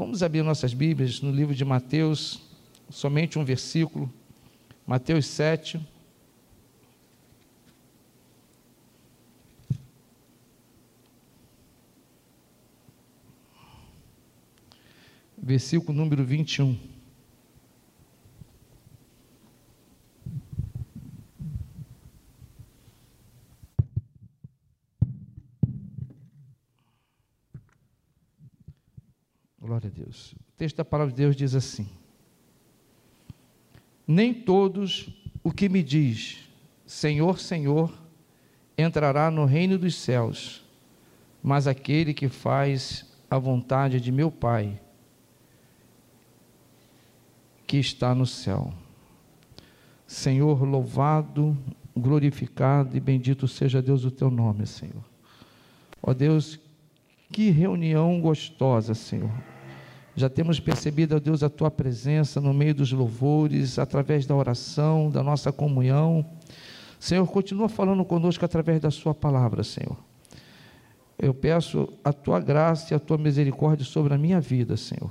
Vamos abrir nossas Bíblias no livro de Mateus, somente um versículo, Mateus 7. Versículo número 21. Glória a Deus. O texto da palavra de Deus diz assim: Nem todos o que me diz, Senhor, Senhor, entrará no reino dos céus, mas aquele que faz a vontade de meu Pai, que está no céu. Senhor, louvado, glorificado e bendito seja Deus o teu nome, Senhor. Ó Deus, que reunião gostosa, Senhor já temos percebido, ó Deus, a tua presença no meio dos louvores, através da oração, da nossa comunhão. Senhor, continua falando conosco através da Sua palavra, Senhor. Eu peço a tua graça e a tua misericórdia sobre a minha vida, Senhor.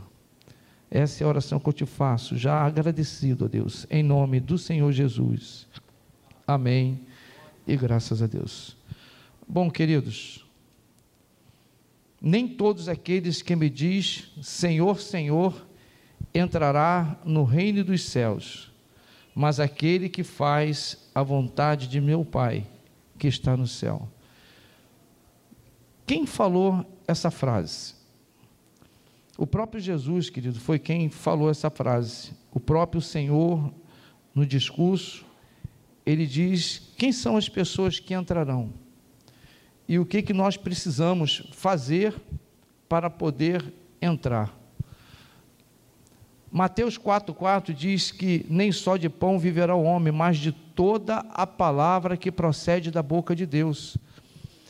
Essa é a oração que eu te faço, já agradecido, ó Deus, em nome do Senhor Jesus. Amém. E graças a Deus. Bom, queridos, nem todos aqueles que me diz Senhor, Senhor, entrará no reino dos céus, mas aquele que faz a vontade de meu Pai, que está no céu. Quem falou essa frase? O próprio Jesus, querido, foi quem falou essa frase. O próprio Senhor, no discurso, ele diz: quem são as pessoas que entrarão? E o que, que nós precisamos fazer para poder entrar. Mateus 4,4 diz que nem só de pão viverá o homem, mas de toda a palavra que procede da boca de Deus.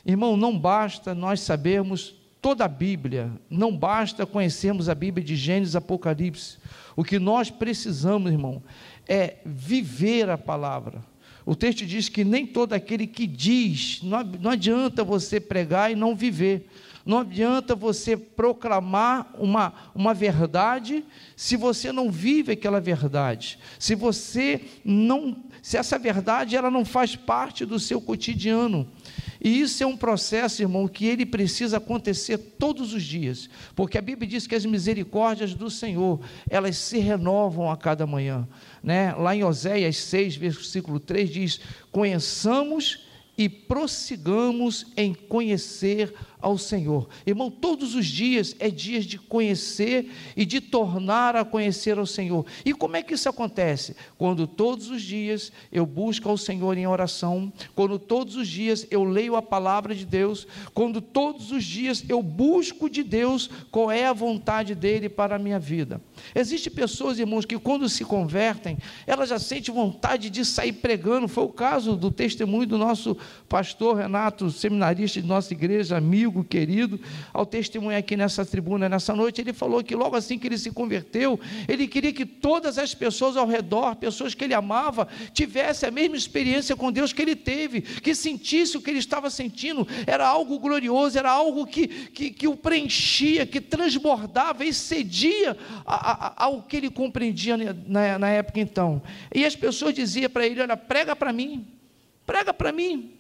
Irmão, não basta nós sabermos toda a Bíblia, não basta conhecermos a Bíblia de Gênesis Apocalipse. O que nós precisamos, irmão, é viver a palavra. O texto diz que nem todo aquele que diz, não, adianta você pregar e não viver. Não adianta você proclamar uma, uma verdade se você não vive aquela verdade. Se você não, se essa verdade ela não faz parte do seu cotidiano. E isso é um processo, irmão, que ele precisa acontecer todos os dias, porque a Bíblia diz que as misericórdias do Senhor, elas se renovam a cada manhã, né? Lá em Oséias 6, versículo 3 diz: "Conheçamos e prossigamos em conhecer ao Senhor. Irmão, todos os dias é dias de conhecer e de tornar a conhecer ao Senhor. E como é que isso acontece? Quando todos os dias eu busco ao Senhor em oração, quando todos os dias eu leio a palavra de Deus, quando todos os dias eu busco de Deus qual é a vontade dele para a minha vida. Existem pessoas, irmãos, que quando se convertem, elas já sentem vontade de sair pregando. Foi o caso do testemunho do nosso pastor Renato, seminarista de nossa igreja, amigo querido, ao testemunhar aqui nessa tribuna, nessa noite. Ele falou que logo assim que ele se converteu, ele queria que todas as pessoas ao redor, pessoas que ele amava, tivessem a mesma experiência com Deus que ele teve, que sentisse o que ele estava sentindo. Era algo glorioso, era algo que, que, que o preenchia, que transbordava, excedia ao que ele compreendia na, na época então. E as pessoas diziam para ele: Olha, prega para mim, prega para mim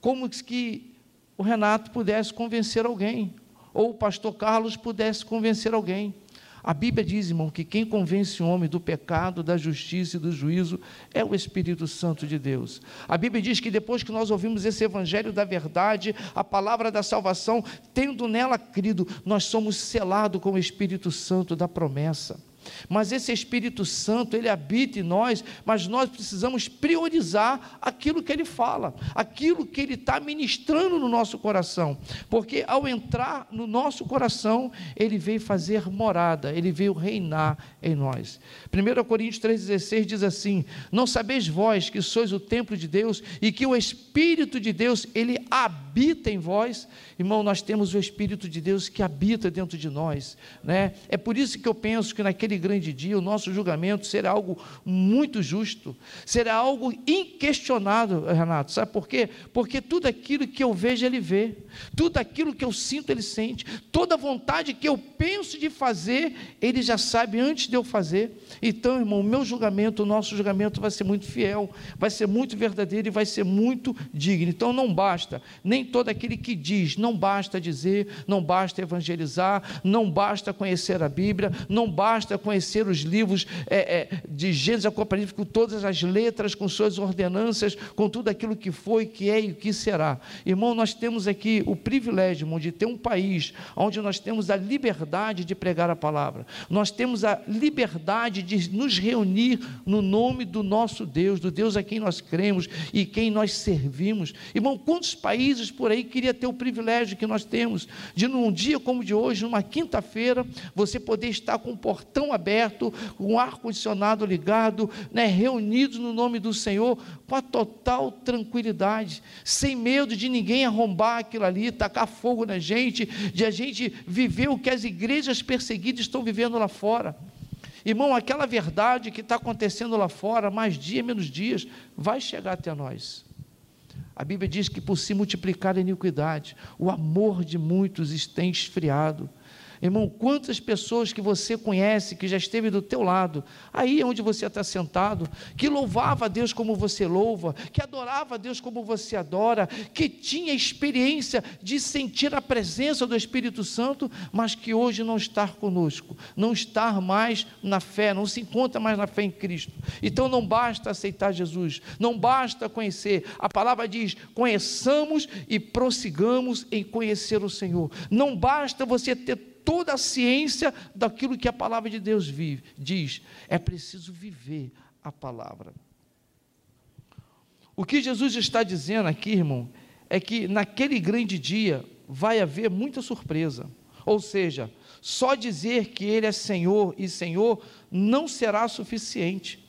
como que o Renato pudesse convencer alguém, ou o pastor Carlos pudesse convencer alguém. A Bíblia diz, irmão, que quem convence o homem do pecado, da justiça e do juízo é o Espírito Santo de Deus. A Bíblia diz que depois que nós ouvimos esse evangelho da verdade, a palavra da salvação, tendo nela crido, nós somos selados com o Espírito Santo da promessa. Mas esse Espírito Santo, ele habita em nós, mas nós precisamos priorizar aquilo que ele fala, aquilo que ele está ministrando no nosso coração, porque ao entrar no nosso coração, ele veio fazer morada, ele veio reinar em nós. 1 Coríntios 3,16 diz assim: Não sabeis vós que sois o templo de Deus e que o Espírito de Deus, ele habita em vós? Irmão, nós temos o Espírito de Deus que habita dentro de nós, né? É por isso que eu penso que naquele naquele grande dia o nosso julgamento será algo muito justo, será algo inquestionável, Renato. Sabe por quê? Porque tudo aquilo que eu vejo, ele vê, tudo aquilo que eu sinto, ele sente, toda vontade que eu penso de fazer, ele já sabe antes de eu fazer. Então, irmão, o meu julgamento, o nosso julgamento vai ser muito fiel, vai ser muito verdadeiro e vai ser muito digno. Então, não basta, nem todo aquele que diz, não basta dizer, não basta evangelizar, não basta conhecer a Bíblia, não basta conhecer os livros é, é, de Gênesis Apocalipse com todas as letras, com suas ordenanças, com tudo aquilo que foi, que é e que será. Irmão, nós temos aqui o privilégio irmão, de ter um país onde nós temos a liberdade de pregar a palavra, nós temos a liberdade de nos reunir no nome do nosso Deus, do Deus a quem nós cremos e quem nós servimos. Irmão, quantos países por aí queria ter o privilégio que nós temos de num dia como de hoje, numa quinta-feira, você poder estar com o portão aberto, com o ar-condicionado ligado, né, reunidos no nome do Senhor, com a total tranquilidade, sem medo de ninguém arrombar aquilo ali, tacar fogo na gente, de a gente viver o que as igrejas perseguidas estão vivendo lá fora. Irmão, aquela verdade que está acontecendo lá fora, mais dia, menos dias, vai chegar até nós. A Bíblia diz que por se multiplicar a iniquidade, o amor de muitos tem esfriado. Irmão, quantas pessoas que você conhece, que já esteve do teu lado, aí onde você está sentado, que louvava a Deus como você louva, que adorava a Deus como você adora, que tinha experiência de sentir a presença do Espírito Santo, mas que hoje não está conosco, não está mais na fé, não se encontra mais na fé em Cristo. Então não basta aceitar Jesus, não basta conhecer. A palavra diz: conheçamos e prossigamos em conhecer o Senhor. Não basta você ter toda a ciência daquilo que a palavra de Deus vive, diz. É preciso viver a palavra. O que Jesus está dizendo aqui, irmão, é que naquele grande dia vai haver muita surpresa. Ou seja, só dizer que Ele é Senhor e Senhor não será suficiente.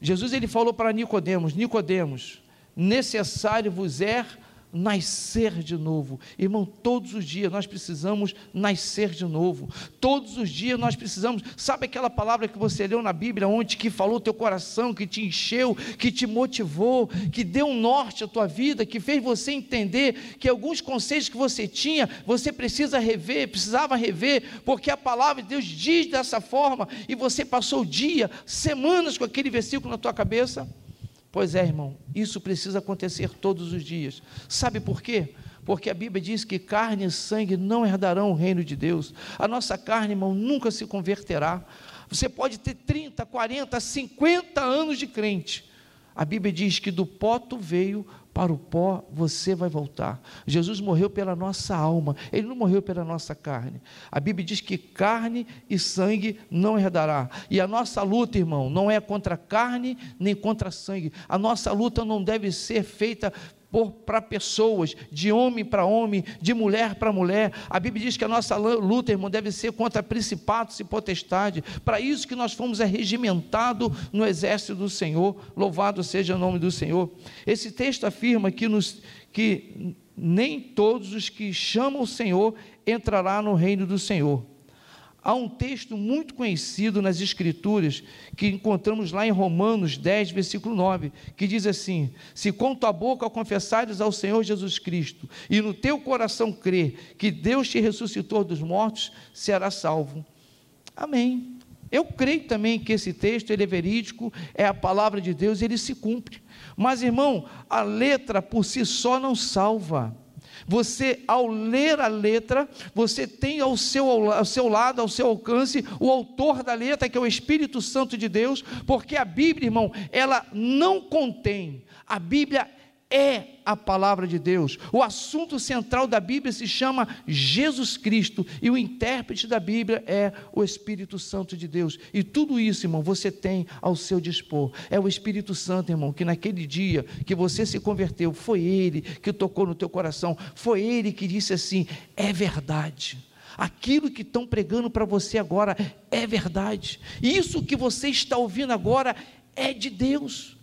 Jesus ele falou para Nicodemos: Nicodemos, necessário vos é nascer de novo. Irmão, todos os dias nós precisamos nascer de novo. Todos os dias nós precisamos, sabe aquela palavra que você leu na Bíblia onde que falou teu coração, que te encheu, que te motivou, que deu um norte à tua vida, que fez você entender que alguns conceitos que você tinha, você precisa rever, precisava rever, porque a palavra de Deus diz dessa forma e você passou dia, semanas com aquele versículo na tua cabeça? Pois é, irmão, isso precisa acontecer todos os dias. Sabe por quê? Porque a Bíblia diz que carne e sangue não herdarão o reino de Deus. A nossa carne, irmão, nunca se converterá. Você pode ter 30, 40, 50 anos de crente. A Bíblia diz que do pó tu veio, para o pó você vai voltar. Jesus morreu pela nossa alma, ele não morreu pela nossa carne. A Bíblia diz que carne e sangue não herdará. E a nossa luta, irmão, não é contra carne nem contra sangue. A nossa luta não deve ser feita para pessoas, de homem para homem, de mulher para mulher. A Bíblia diz que a nossa luta, irmão, deve ser contra principados e potestade. Para isso que nós fomos arregimentados no exército do Senhor. Louvado seja o nome do Senhor. Esse texto afirma que, nos, que nem todos os que chamam o Senhor entrará no reino do Senhor. Há um texto muito conhecido nas Escrituras, que encontramos lá em Romanos 10, versículo 9, que diz assim: Se com tua boca confessares ao Senhor Jesus Cristo, e no teu coração crer que Deus te ressuscitou dos mortos, serás salvo. Amém. Eu creio também que esse texto ele é verídico, é a palavra de Deus, ele se cumpre. Mas, irmão, a letra por si só não salva. Você, ao ler a letra, você tem ao seu, ao seu lado, ao seu alcance, o autor da letra, que é o Espírito Santo de Deus, porque a Bíblia, irmão, ela não contém, a Bíblia é a palavra de Deus. O assunto central da Bíblia se chama Jesus Cristo e o intérprete da Bíblia é o Espírito Santo de Deus. E tudo isso, irmão, você tem ao seu dispor. É o Espírito Santo, irmão, que naquele dia que você se converteu, foi ele que tocou no teu coração, foi ele que disse assim: "É verdade". Aquilo que estão pregando para você agora é verdade. Isso que você está ouvindo agora é de Deus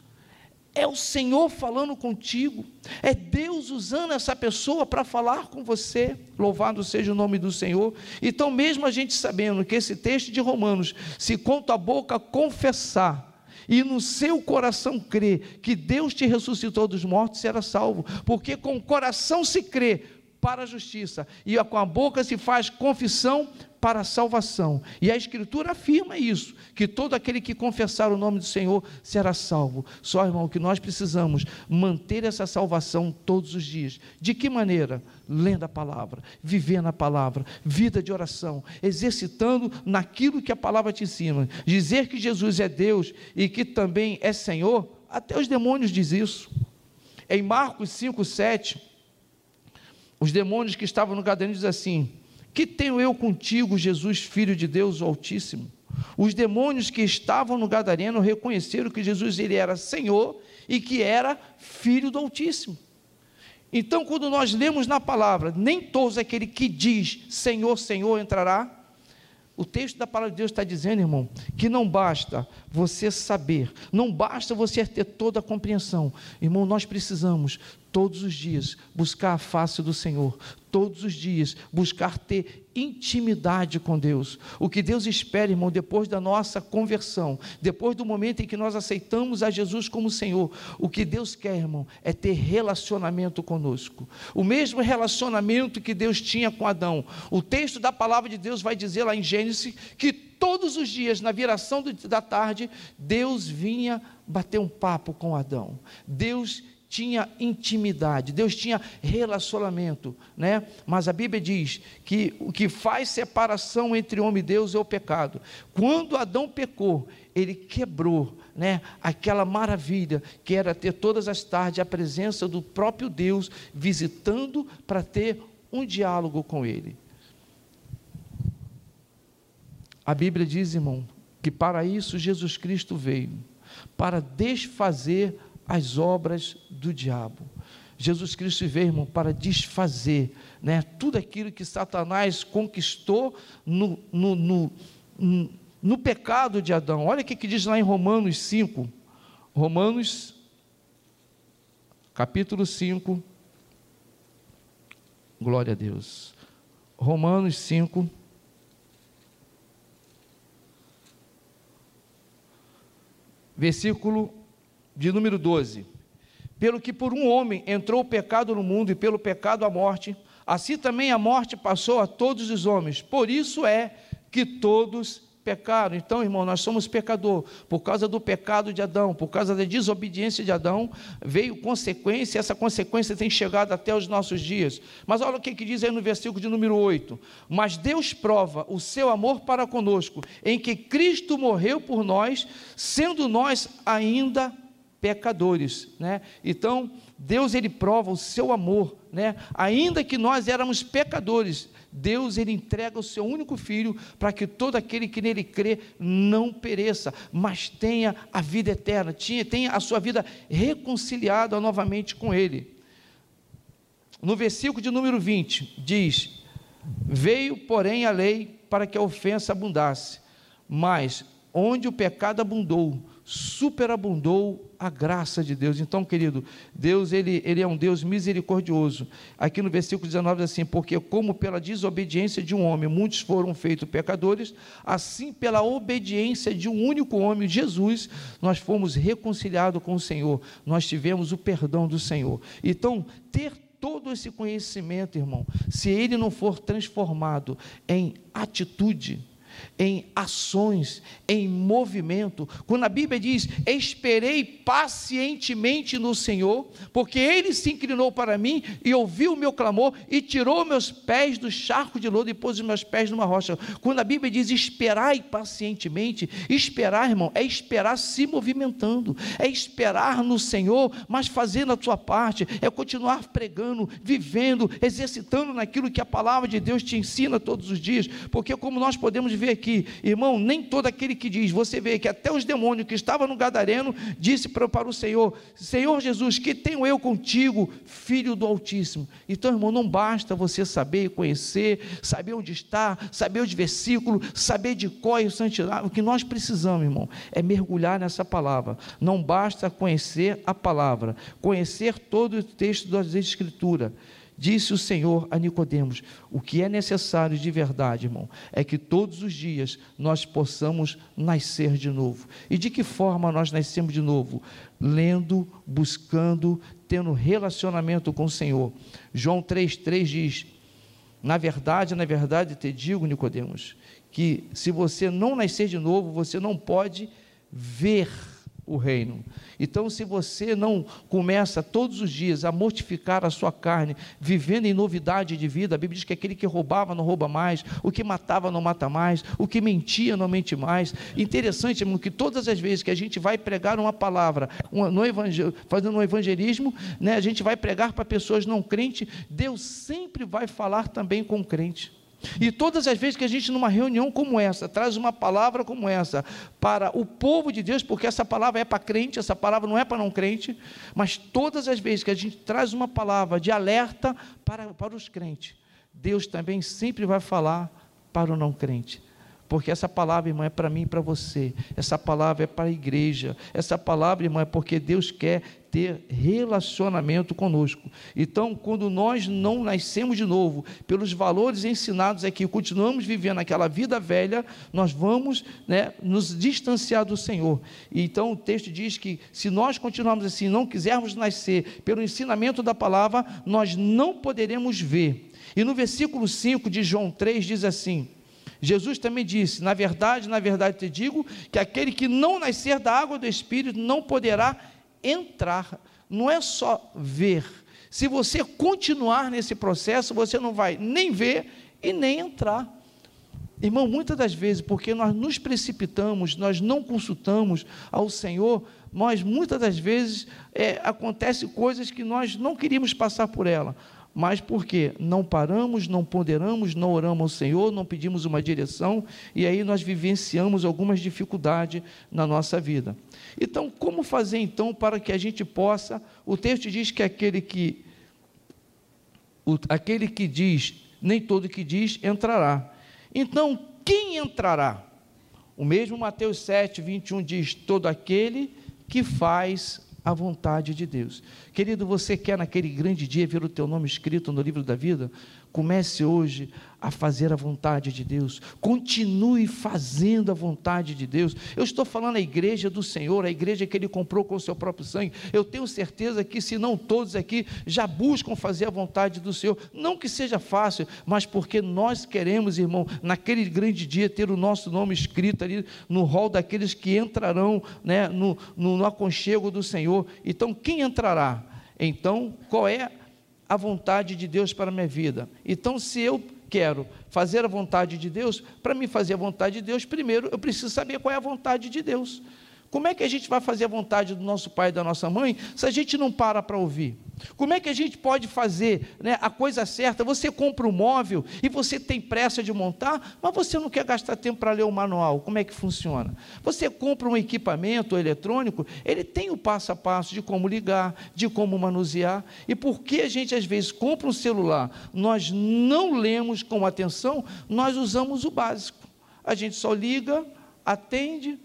É o Senhor falando contigo, é Deus usando essa pessoa para falar com você. Louvado seja o nome do Senhor. Então, mesmo a gente sabendo que esse texto de Romanos, se com tua boca confessar e no seu coração crer que Deus te ressuscitou dos mortos, será salvo, porque com o coração se crê para a justiça e com a boca se faz confissão para a salvação. E a Escritura afirma isso, que todo aquele que confessar o nome do Senhor será salvo. Só, irmão, que nós precisamos manter essa salvação todos os dias. De que maneira? Lendo a palavra, vivendo a palavra, vida de oração, exercitando naquilo que a palavra te ensina. Dizer que Jesus é Deus e que também é Senhor, até os demônios diz isso. Em Marcos 5, 7, os demônios que estavam no gadareno dizem assim: que tenho eu contigo, Jesus, filho de Deus Altíssimo? Os demônios que estavam no Gadareno reconheceram que Jesus ele era Senhor e que era filho do Altíssimo. Então, quando nós lemos na palavra, nem todos aquele que diz Senhor, Senhor entrará, o texto da palavra de Deus está dizendo, irmão, que não basta você saber, não basta você ter toda a compreensão. Irmão, nós precisamos todos os dias buscar a face do Senhor, todos os dias buscar ter intimidade com Deus. O que Deus espera, irmão, depois da nossa conversão, depois do momento em que nós aceitamos a Jesus como Senhor, o que Deus quer, irmão, é ter relacionamento conosco. O mesmo relacionamento que Deus tinha com Adão. O texto da palavra de Deus vai dizer lá em Gênesis que todos os dias, na viração da tarde, Deus vinha bater um papo com Adão. Deus tinha intimidade, Deus tinha relacionamento, né? Mas a Bíblia diz que o que faz separação entre homem e Deus é o pecado. Quando Adão pecou, ele quebrou, né, aquela maravilha que era ter todas as tardes a presença do próprio Deus visitando para ter um diálogo com ele. A Bíblia diz, irmão, que para isso Jesus Cristo veio, para desfazer as obras do diabo. Jesus Cristo veio, irmão, para desfazer né, tudo aquilo que Satanás conquistou no, no, no, no pecado de Adão. Olha o que, que diz lá em Romanos 5. Romanos, capítulo 5. Glória a Deus. Romanos 5. Versículo de número 12. Pelo que por um homem entrou o pecado no mundo e pelo pecado a morte, assim também a morte passou a todos os homens. Por isso é que todos pecaram. Então, irmão, nós somos pecador. Por causa do pecado de Adão, por causa da desobediência de Adão, veio consequência, essa consequência tem chegado até os nossos dias. Mas olha o que, que diz aí no versículo de número 8: Mas Deus prova o seu amor para conosco, em que Cristo morreu por nós, sendo nós ainda pecadores, né? Então, Deus ele prova o seu amor, né? Ainda que nós éramos pecadores, Deus ele entrega o seu único filho para que todo aquele que nele crê não pereça, mas tenha a vida eterna, tenha, a sua vida reconciliada novamente com ele. No versículo de número 20 diz: Veio, porém, a lei para que a ofensa abundasse, mas onde o pecado abundou, superabundou a graça de Deus. Então, querido, Deus ele, ele é um Deus misericordioso. Aqui no versículo 19 diz assim: Porque como pela desobediência de um homem muitos foram feitos pecadores, assim pela obediência de um único homem, Jesus, nós fomos reconciliados com o Senhor. Nós tivemos o perdão do Senhor. Então, ter todo esse conhecimento, irmão, se ele não for transformado em atitude, em ações, em movimento. Quando a Bíblia diz: Esperei pacientemente no Senhor, porque Ele se inclinou para mim e ouviu o meu clamor e tirou meus pés do charco de lodo e pôs os meus pés numa rocha. Quando a Bíblia diz: Esperai pacientemente, esperar, irmão, é esperar se movimentando, é esperar no Senhor, mas fazendo a sua parte, é continuar pregando, vivendo, exercitando naquilo que a palavra de Deus te ensina todos os dias, porque como nós podemos vê aqui, irmão, nem todo aquele que diz, você vê que até os demônios que estavam no Gadareno disse para, o Senhor: Senhor Jesus, que tenho eu contigo, filho do Altíssimo. Então, irmão, não basta você saber, conhecer, saber onde está, saber os versículos, saber de qual é o santidade. O que nós precisamos, irmão, é mergulhar nessa palavra. Não basta conhecer a palavra, conhecer todo o texto das Escrituras Disse o Senhor a Nicodemos: o que é necessário de verdade, irmão, é que todos os dias nós possamos nascer de novo. E de que forma nós nascemos de novo? Lendo, buscando, tendo relacionamento com o Senhor. João 3,3 diz: Na verdade, na verdade, te digo, Nicodemos, que se você não nascer de novo, você não pode ver o reino. Então, se você não começa todos os dias a mortificar a sua carne, vivendo em novidade de vida, a Bíblia diz que aquele que roubava não rouba mais, o que matava não mata mais, o que mentia não mente mais. Interessante, irmão, que todas as vezes que a gente vai pregar uma palavra, no evangel... fazendo um evangelismo, né, a gente vai pregar para pessoas não crentes, Deus sempre vai falar também com crente. E todas as vezes que a gente, numa reunião como essa, traz uma palavra como essa para o povo de Deus, porque essa palavra é para crente, essa palavra não é para não crente, mas todas as vezes que a gente traz uma palavra de alerta para, para os crentes, Deus também sempre vai falar para o não crente. Porque essa palavra, irmão, é para mim e para você. Essa palavra é para a igreja. Essa palavra, irmão, é porque Deus quer ter relacionamento conosco. Então, quando nós não nascemos de novo, pelos valores ensinados aqui, continuamos vivendo aquela vida velha, nós vamos né, nos distanciar do Senhor. Então, o texto diz que se nós continuarmos assim, não quisermos nascer pelo ensinamento da palavra, nós não poderemos ver. E no versículo 5 de João 3 diz assim: Jesus também disse: Na verdade, na verdade te digo que aquele que não nascer da água do Espírito não poderá entrar. Não é só ver. Se você continuar nesse processo, você não vai nem ver e nem entrar. Irmão, muitas das vezes, porque nós nos precipitamos, nós não consultamos ao Senhor, nós muitas das vezes é, acontece coisas que nós não queríamos passar por ela mas porque não paramos, não ponderamos, não oramos ao Senhor, não pedimos uma direção e aí nós vivenciamos algumas dificuldades na nossa vida. Então, como fazer então para que a gente possa? O texto diz que aquele que o, aquele que diz, nem todo que diz entrará. Então, quem entrará? O mesmo Mateus 7, 21 diz: todo aquele que faz a vontade de Deus. Querido, você quer naquele grande dia ver o teu nome escrito no livro da vida? Comece hoje a fazer a vontade de Deus. Continue fazendo a vontade de Deus. Eu estou falando a igreja do Senhor, a igreja que Ele comprou com o seu próprio sangue. Eu tenho certeza que, se não todos aqui, já buscam fazer a vontade do Senhor. Não que seja fácil, mas porque nós queremos, irmão, naquele grande dia, ter o nosso nome escrito ali no rol daqueles que entrarão né, no, no, no aconchego do Senhor. Então, quem entrará? Então, qual é a vontade de Deus para a minha vida. Então, se eu quero fazer a vontade de Deus, para mim fazer a vontade de Deus, primeiro eu preciso saber qual é a vontade de Deus. Como é que a gente vai fazer a vontade do nosso pai e da nossa mãe se a gente não para para ouvir? Como é que a gente pode fazer né, a coisa certa? Você compra um móvel e você tem pressa de montar, mas você não quer gastar tempo para ler o manual. Como é que funciona? Você compra um equipamento eletrônico, ele tem o passo a passo de como ligar, de como manusear. E porque a gente às vezes compra um celular, nós não lemos com atenção, nós usamos o básico. A gente só liga, atende,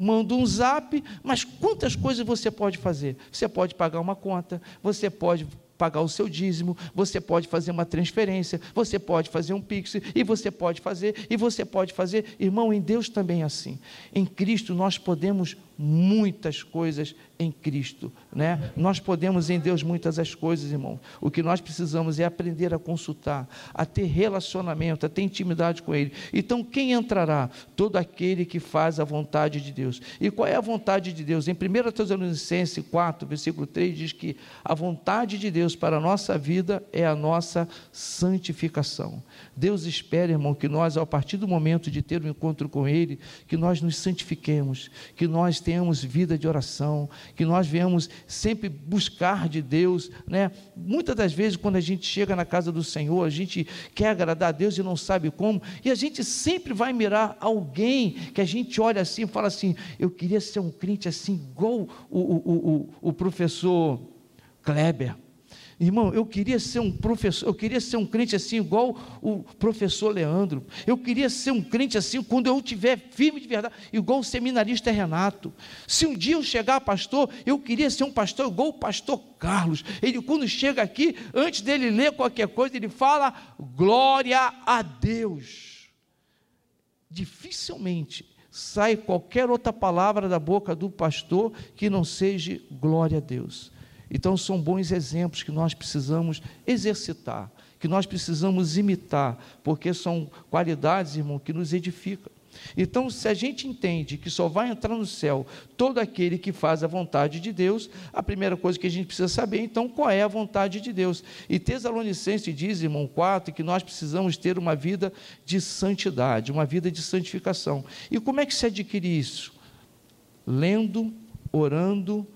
manda um zap, mas quantas coisas você pode fazer? Você pode pagar uma conta, você pode pagar o seu dízimo, você pode fazer uma transferência, você pode fazer um pix, e você pode fazer, e você pode fazer. Irmão, em Deus também é assim. Em Cristo nós podemos muitas coisas em Cristo, né? Nós podemos em Deus muitas as coisas, irmão. O que nós precisamos é aprender a consultar, a ter relacionamento, a ter intimidade com Ele. Então, quem entrará? Todo aquele que faz a vontade de Deus. E qual é a vontade de Deus? Em 1 Tessalonicenses 4, versículo 3, diz que a vontade de Deus para a nossa vida é a nossa santificação. Deus espera, irmão, que nós, a partir do momento de ter um encontro com Ele, que nós nos santifiquemos, que nós tenhamos vida de oração, que nós venhamos sempre buscar de Deus, né? Muitas das vezes quando a gente chega na casa do Senhor, a gente quer agradar a Deus e não sabe como, e a gente sempre vai mirar alguém que a gente olha assim e fala assim: eu queria ser um crente assim, igual o, o, o, o professor Kleber. Irmão, eu queria ser um professor, eu queria ser um crente assim, igual o professor Leandro. Eu queria ser um crente assim, quando eu tiver firme de verdade, igual o seminarista Renato. Se um dia eu chegar pastor, eu queria ser um pastor igual o pastor Carlos. Ele, quando chega aqui, antes dele ler qualquer coisa, ele fala: glória a Deus. Dificilmente sai qualquer outra palavra da boca do pastor que não seja glória a Deus. Então, são bons exemplos que nós precisamos exercitar, que nós precisamos imitar, porque são qualidades, irmão, que nos edificam. Então, se a gente entende que só vai entrar no céu todo aquele que faz a vontade de Deus, a primeira coisa que a gente precisa saber, então, qual é a vontade de Deus. E Tesalonicense diz, irmão 4, que nós precisamos ter uma vida de santidade, uma vida de santificação. E como é que se adquire isso? Lendo, orando,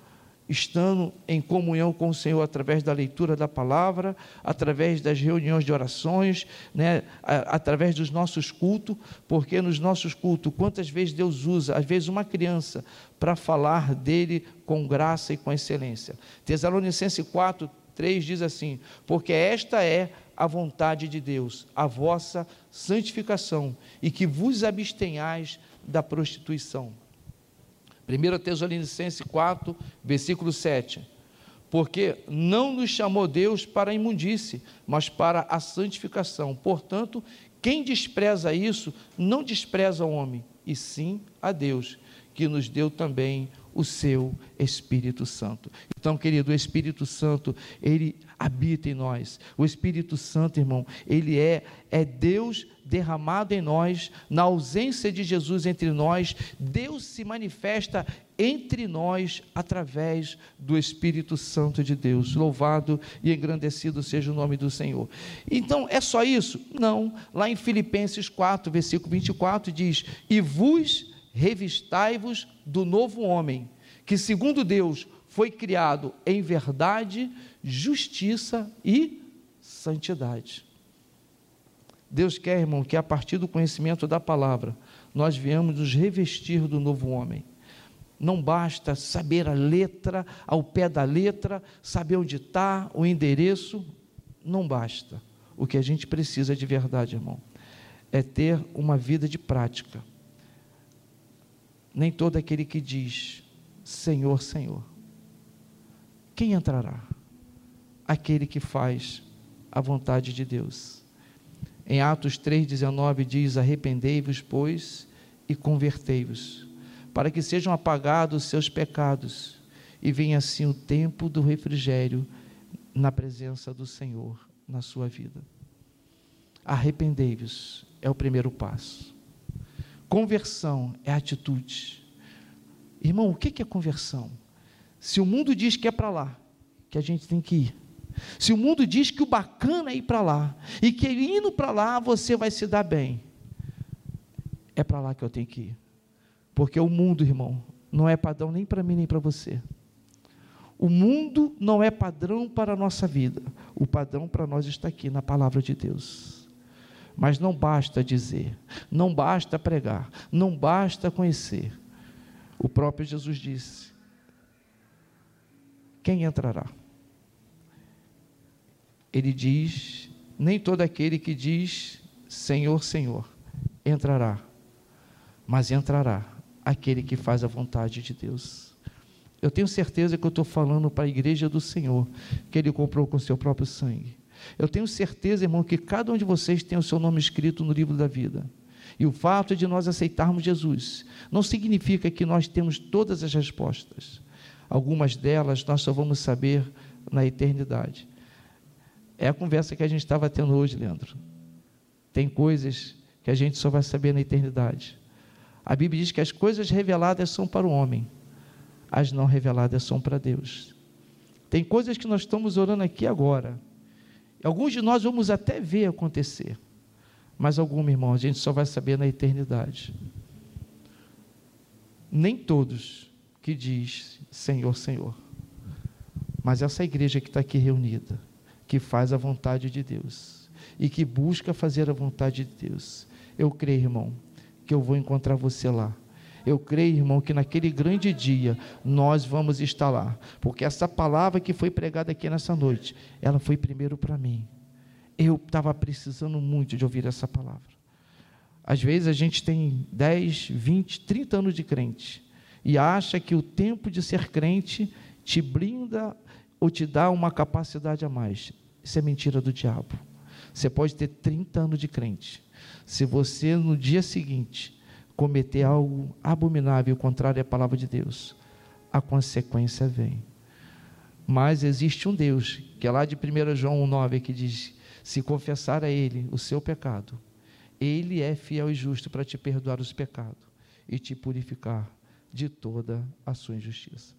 estando em comunhão com o Senhor através da leitura da palavra, através das reuniões de orações, né, através dos nossos cultos, porque nos nossos cultos, quantas vezes Deus usa, às vezes uma criança, para falar dele com graça e com excelência. Tesalonicenses 4, 3 diz assim: Porque esta é a vontade de Deus, a vossa santificação, e que vos abstenhais da prostituição. 1 Tesalonicenses 4, versículo 7. Porque não nos chamou Deus para a imundície, mas para a santificação. Portanto, quem despreza isso, não despreza o homem, e sim a Deus, que nos deu também o seu Espírito Santo. Então, querido, o Espírito Santo, ele habita em nós. O Espírito Santo, irmão, ele é é Deus derramado em nós, na ausência de Jesus entre nós, Deus se manifesta entre nós através do Espírito Santo de Deus. Louvado e engrandecido seja o nome do Senhor. Então, é só isso? Não. Lá em Filipenses 4, versículo 24 diz: "E vos revistai-vos do novo homem, que segundo Deus foi criado em verdade, justiça e santidade. Deus quer, irmão, que a partir do conhecimento da palavra, nós viemos nos revestir do novo homem. Não basta saber a letra, ao pé da letra, saber onde está, o endereço, não basta. O que a gente precisa de verdade, irmão, é ter uma vida de prática. Nem todo aquele que diz Senhor, Senhor. Quem entrará? Aquele que faz a vontade de Deus. Em Atos 3,19 diz: Arrependei-vos, pois, e convertei-vos, para que sejam apagados os seus pecados, e venha assim o tempo do refrigério na presença do Senhor na sua vida. Arrependei-vos é o primeiro passo. Conversão é atitude. Irmão, o que é conversão? Se o mundo diz que é para lá, que a gente tem que ir. Se o mundo diz que o bacana é ir para lá, e que indo para lá você vai se dar bem, é para lá que eu tenho que ir. Porque o mundo, irmão, não é padrão nem para mim nem para você. O mundo não é padrão para a nossa vida. O padrão para nós está aqui na palavra de Deus. Mas não basta dizer, não basta pregar, não basta conhecer. O próprio Jesus disse: Quem entrará? ele diz: Nem todo aquele que diz Senhor, Senhor entrará, mas entrará aquele que faz a vontade de Deus. Eu tenho certeza que eu estou falando para a igreja do Senhor, que Ele comprou com seu próprio sangue. Eu tenho certeza, irmão, que cada um de vocês tem o seu nome escrito no livro da vida. E o fato de nós aceitarmos Jesus não significa que nós temos todas as respostas. Algumas delas nós só vamos saber na eternidade. É a conversa que a gente estava tendo hoje, Leandro. Tem coisas que a gente só vai saber na eternidade. A Bíblia diz que as coisas reveladas são para o homem, as não reveladas são para Deus. Tem coisas que nós estamos orando aqui agora. Alguns de nós vamos até ver acontecer, mas algum, irmão, a gente só vai saber na eternidade. Nem todos que diz Senhor, Senhor. Mas essa igreja que está aqui reunida, que faz a vontade de Deus e que busca fazer a vontade de Deus, eu creio, irmão, que eu vou encontrar você lá. Eu creio, irmão, que naquele grande dia nós vamos estar lá, porque essa palavra que foi pregada aqui nessa noite, ela foi primeiro para mim. Eu estava precisando muito de ouvir essa palavra. Às vezes a gente tem 10, 20, 30 anos de crente e acha que o tempo de ser crente te blinda ou te dá uma capacidade a mais. Isso é mentira do diabo. Você pode ter 30 anos de crente. Se você no dia seguinte cometer algo abominável, contrário à palavra de Deus, a consequência vem. Mas existe um Deus, que é lá de 1 João 1,9, que diz: se confessar a Ele o seu pecado, Ele é fiel e justo para te perdoar os pecados e te purificar de toda a sua injustiça.